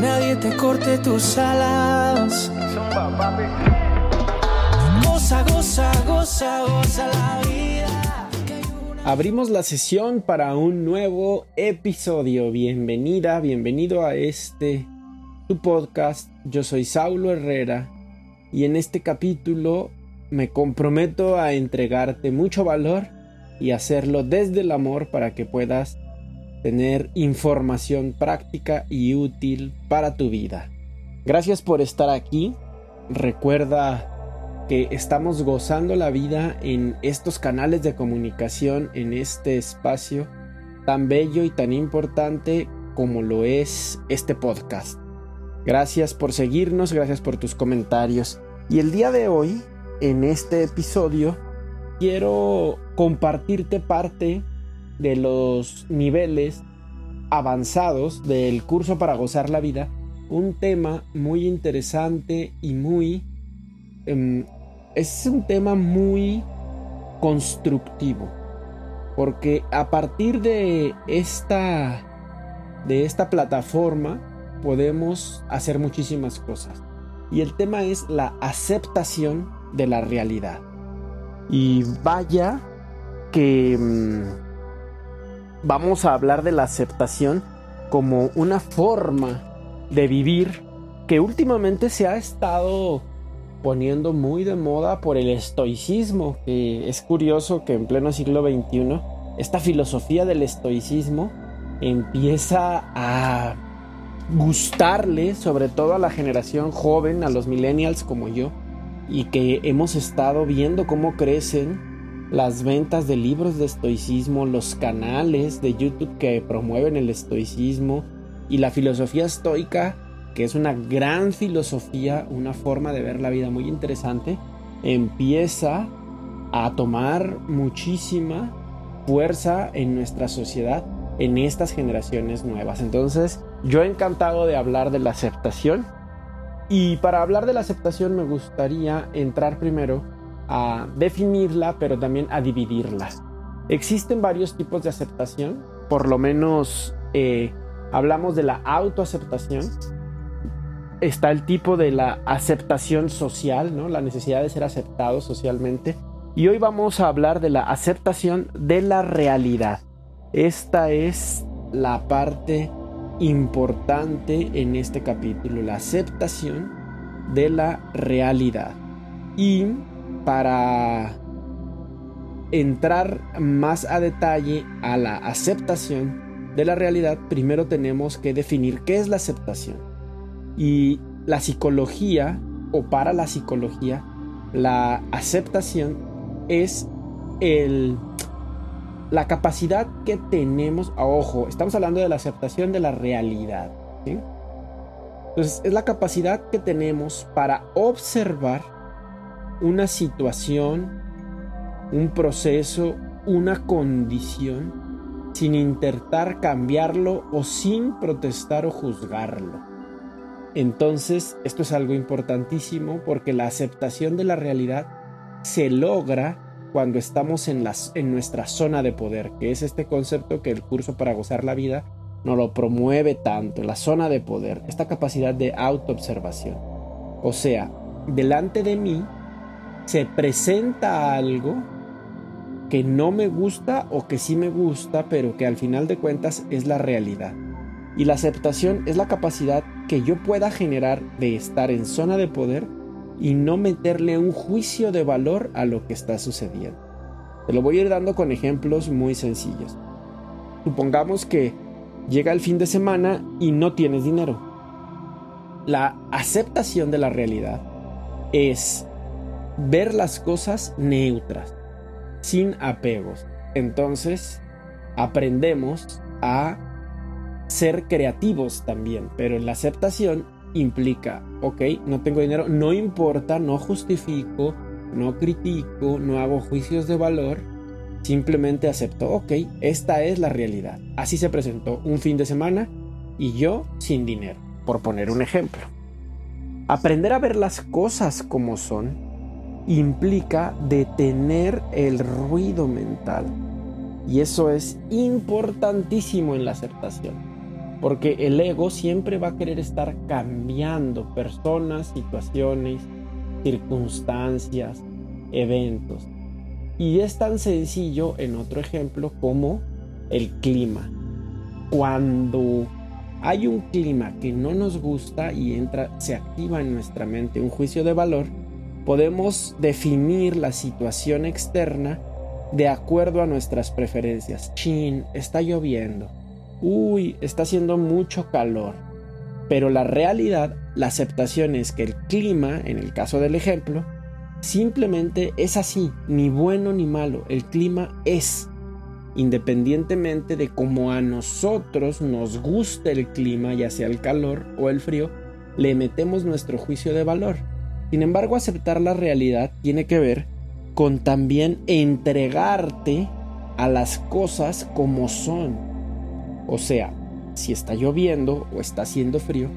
nadie te corte tus alas. Goza, goza, goza, goza la vida. Abrimos la sesión para un nuevo episodio. Bienvenida, bienvenido a este tu podcast. Yo soy Saulo Herrera y en este capítulo me comprometo a entregarte mucho valor y hacerlo desde el amor para que puedas tener información práctica y útil para tu vida. Gracias por estar aquí. Recuerda que estamos gozando la vida en estos canales de comunicación, en este espacio tan bello y tan importante como lo es este podcast. Gracias por seguirnos, gracias por tus comentarios. Y el día de hoy, en este episodio, quiero compartirte parte de los niveles avanzados del curso para gozar la vida, un tema muy interesante y muy... Em, es un tema muy constructivo, porque a partir de esta, de esta plataforma podemos hacer muchísimas cosas. Y el tema es la aceptación de la realidad. Y vaya que... Vamos a hablar de la aceptación como una forma de vivir que últimamente se ha estado poniendo muy de moda por el estoicismo, que es curioso que en pleno siglo XXI esta filosofía del estoicismo empieza a gustarle sobre todo a la generación joven, a los millennials como yo, y que hemos estado viendo cómo crecen las ventas de libros de estoicismo, los canales de YouTube que promueven el estoicismo y la filosofía estoica, que es una gran filosofía, una forma de ver la vida muy interesante, empieza a tomar muchísima fuerza en nuestra sociedad en estas generaciones nuevas. Entonces, yo he encantado de hablar de la aceptación. Y para hablar de la aceptación me gustaría entrar primero a definirla, pero también a dividirla. Existen varios tipos de aceptación, por lo menos eh, hablamos de la autoaceptación. Está el tipo de la aceptación social, ¿no? la necesidad de ser aceptado socialmente. Y hoy vamos a hablar de la aceptación de la realidad. Esta es la parte importante en este capítulo, la aceptación de la realidad. Y para entrar más a detalle a la aceptación de la realidad, primero tenemos que definir qué es la aceptación. Y la psicología, o para la psicología, la aceptación es el, la capacidad que tenemos, a ojo, estamos hablando de la aceptación de la realidad. Entonces, es la capacidad que tenemos para observar una situación, un proceso, una condición, sin intentar cambiarlo o sin protestar o juzgarlo. Entonces, esto es algo importantísimo porque la aceptación de la realidad se logra cuando estamos en, en nuestra zona de poder, que es este concepto que el curso para gozar la vida nos lo promueve tanto, la zona de poder, esta capacidad de autoobservación. O sea, delante de mí se presenta algo que no me gusta o que sí me gusta, pero que al final de cuentas es la realidad. Y la aceptación es la capacidad que yo pueda generar de estar en zona de poder y no meterle un juicio de valor a lo que está sucediendo. Te lo voy a ir dando con ejemplos muy sencillos. Supongamos que llega el fin de semana y no tienes dinero. La aceptación de la realidad es ver las cosas neutras, sin apegos. Entonces, aprendemos a ser creativos también, pero la aceptación implica, ok, no tengo dinero, no importa, no justifico, no critico, no hago juicios de valor, simplemente acepto, ok, esta es la realidad. Así se presentó un fin de semana y yo sin dinero, por poner un ejemplo. Aprender a ver las cosas como son implica detener el ruido mental. Y eso es importantísimo en la aceptación. porque el ego siempre va a querer estar cambiando personas, situaciones, circunstancias, eventos. Y es tan sencillo en otro ejemplo como el clima. Cuando hay un clima que no nos gusta y entra, se activa en nuestra mente un juicio de valor, podemos definir la situación externa de acuerdo a nuestras preferencias. Chin, está lloviendo. Uy, está haciendo mucho calor. Pero la realidad, la aceptación es que el clima, en el caso del ejemplo, simplemente es así, ni bueno ni malo. El clima es independientemente de cómo a nosotros nos guste el clima, ya sea el calor o el frío, le metemos nuestro juicio de valor. Sin embargo, aceptar la realidad tiene que ver con también entregarte a las cosas como son. O sea, si está lloviendo o está haciendo frío,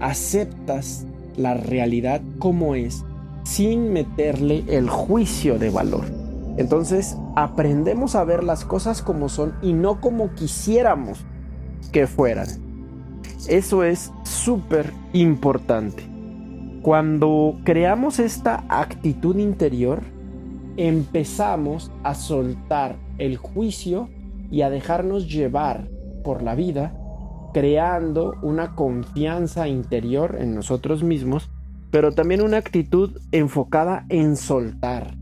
aceptas la realidad como es sin meterle el juicio de valor. Entonces aprendemos a ver las cosas como son y no como quisiéramos que fueran. Eso es súper importante. Cuando creamos esta actitud interior, empezamos a soltar el juicio y a dejarnos llevar por la vida, creando una confianza interior en nosotros mismos, pero también una actitud enfocada en soltar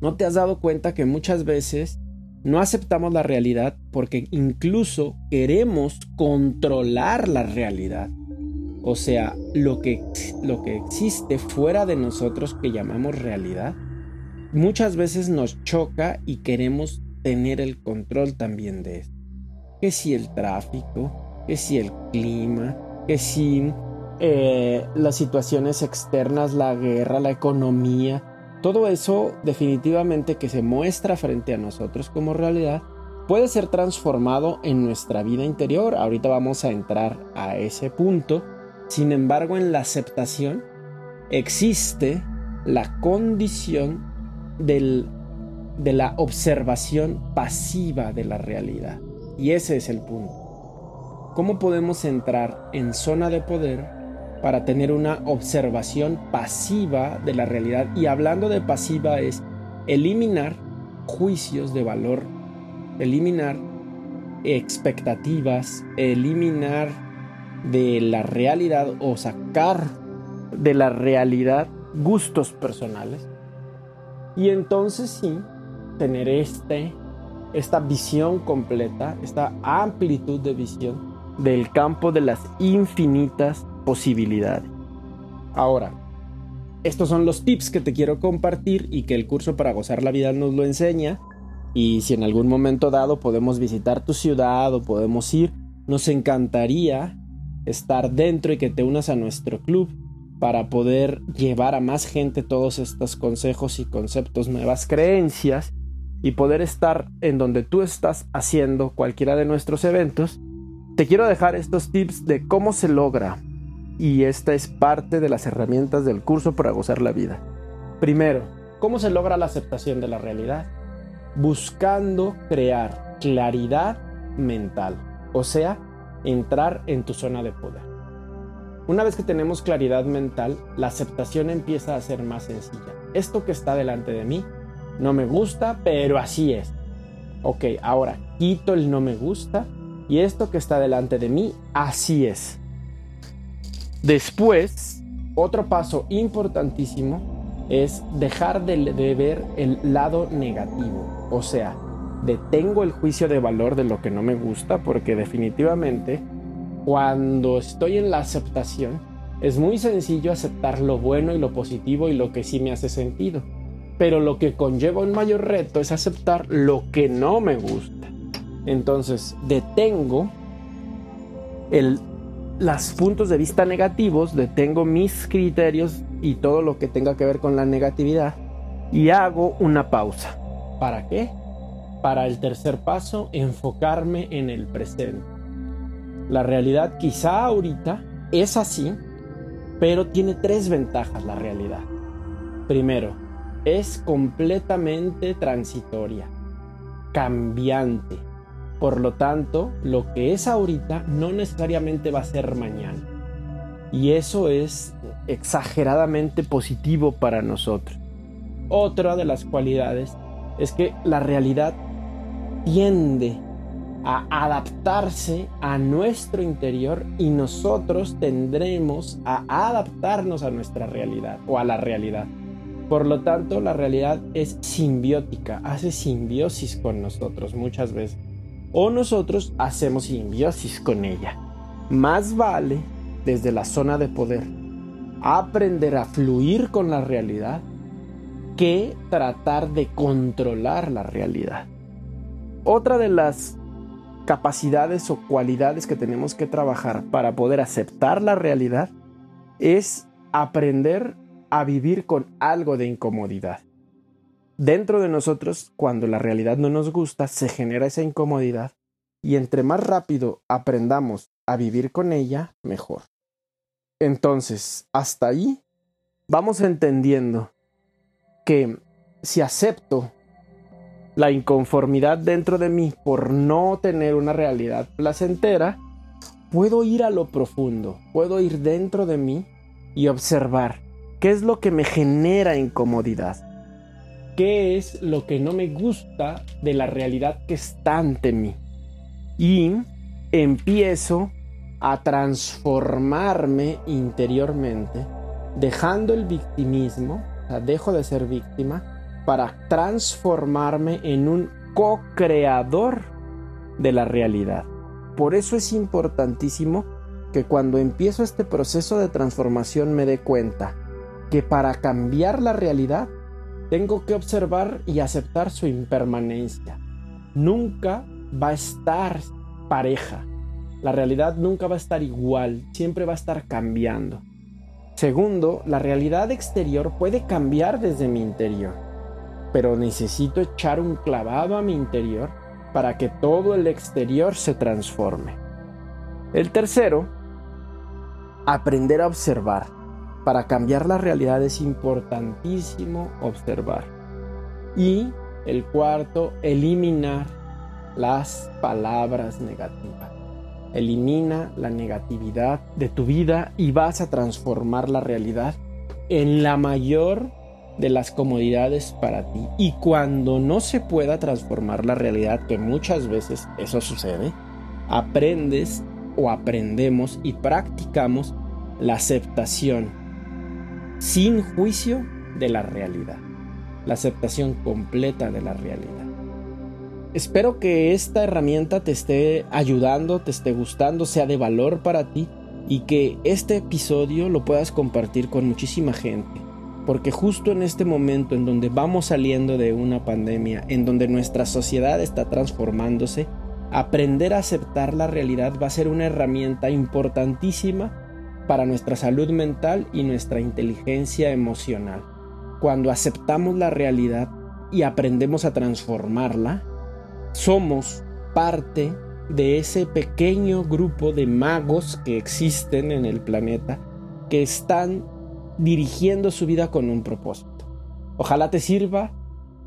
¿No te has dado cuenta que muchas veces no aceptamos la realidad porque incluso queremos controlar la realidad? O sea, lo que, lo que existe fuera de nosotros que llamamos realidad, muchas veces nos choca y queremos tener el control también de eso. Que si el tráfico, que si el clima, que si eh, las situaciones externas, la guerra, la economía, todo eso definitivamente que se muestra frente a nosotros como realidad puede ser transformado en nuestra vida interior. Ahorita vamos a entrar a ese punto. Sin embargo, en la aceptación existe la condición de la observación pasiva de la realidad. Y ese es el punto. ¿Cómo podemos entrar en zona de poder para tener una observación pasiva de la realidad. Y hablando de pasiva es eliminar juicios de valor, eliminar expectativas, eliminar de la realidad o sacar de la realidad gustos personales. Y entonces sí, tener este, esta visión completa, esta amplitud de visión del campo de las infinitas posibilidades. Ahora, estos son los tips que te quiero compartir y que el curso para gozar la vida nos lo enseña. Y si en algún momento dado podemos visitar tu ciudad o podemos ir, nos encantaría estar dentro y que te unas a nuestro club para poder llevar a más gente todos estos consejos y conceptos, nuevas creencias y poder estar en donde tú estás haciendo cualquiera de nuestros eventos. Te quiero dejar estos tips de cómo se logra y esta es parte de las herramientas del curso para gozar la vida. Primero, ¿cómo se logra la aceptación de la realidad? Buscando crear claridad mental, o sea, entrar en tu zona de poder. Una vez que tenemos claridad mental, la aceptación empieza a ser más sencilla. Esto que está delante de mí no me gusta, pero así es. Ok, ahora quito el no me gusta y esto que está delante de mí, así es. Después, otro paso importantísimo es dejar de, ver el lado negativo. O sea, detengo el juicio de valor de lo que no me gusta porque definitivamente cuando estoy en la aceptación es muy sencillo aceptar lo bueno y lo positivo y lo que sí me hace sentido. Pero lo que conlleva un mayor reto es aceptar lo que no me gusta. Entonces detengo el los puntos de vista negativos, detengo mis criterios y todo lo que tenga que ver con la negatividad y hago una pausa. ¿Para qué? Para el tercer paso, enfocarme en el presente. La realidad quizá ahorita es así, pero tiene tres ventajas la realidad. Primero, es completamente transitoria, cambiante, Por lo tanto, lo que es ahorita no necesariamente va a ser mañana. Y eso es exageradamente positivo para nosotros. Otra de las cualidades es que la realidad tiende a adaptarse a nuestro interior y nosotros tendremos a adaptarnos a nuestra realidad o a la realidad. Por lo tanto, la realidad es simbiótica, hace simbiosis con nosotros muchas veces. O nosotros hacemos simbiosis con ella. Más vale, desde la zona de poder, aprender a fluir con la realidad que tratar de controlar la realidad. Otra de las capacidades o cualidades que tenemos que trabajar para poder aceptar la realidad es aprender a vivir con algo de incomodidad. Dentro de nosotros, cuando la realidad no nos gusta, se genera esa incomodidad y entre más rápido aprendamos a vivir con ella, mejor. Entonces, hasta ahí vamos entendiendo que si acepto la inconformidad dentro de mí por no tener una realidad placentera, puedo ir a lo profundo, puedo ir dentro de mí y observar qué es lo que me genera incomodidad, qué es lo que no me gusta de la realidad que está ante mí. Y empiezo a transformarme interiormente, dejando el victimismo, o sea, dejo de ser víctima para transformarme en un co-creador de la realidad. Por eso es importantísimo que cuando empiezo este proceso de transformación me dé cuenta que para cambiar la realidad tengo que observar y aceptar su impermanencia. Nunca va a estar pareja. La realidad nunca va a estar igual, siempre va a estar cambiando. Segundo, la realidad exterior puede cambiar desde mi interior pero necesito echar un clavado a mi interior para que todo el exterior se transforme. El tercero, aprender a observar. Para cambiar la realidad es importantísimo observar. Y el cuarto, eliminar las palabras negativas. Elimina la negatividad de tu vida y vas a transformar la realidad en la mayor de las comodidades para ti. Y cuando no se pueda transformar la realidad, que muchas veces eso sucede, aprendes o aprendemos y practicamos la aceptación sin juicio de la realidad. La aceptación completa de la realidad. Espero que esta herramienta te esté ayudando, te esté gustando, sea de valor para ti y que este episodio lo puedas compartir con muchísima gente porque justo en este momento en donde vamos saliendo de una pandemia, en donde nuestra sociedad está transformándose, aprender a aceptar la realidad va a ser una herramienta importantísima para nuestra salud mental y nuestra inteligencia emocional. Cuando aceptamos la realidad y aprendemos a transformarla, somos parte de ese pequeño grupo de magos que existen en el planeta que están dirigiendo su vida con un propósito. Ojalá te sirva,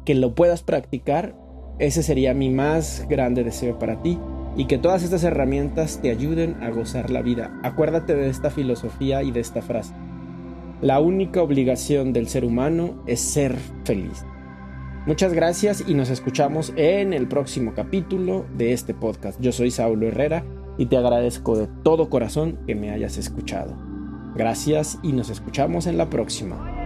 que lo puedas practicar. Ese sería mi más grande deseo para ti y que todas estas herramientas te ayuden a gozar la vida. Acuérdate de esta filosofía y de esta frase. La única obligación del ser humano es ser feliz. Muchas gracias y nos escuchamos en el próximo capítulo de este podcast. Yo soy Saulo Herrera y te agradezco de todo corazón que me hayas escuchado. Gracias y nos escuchamos en la próxima.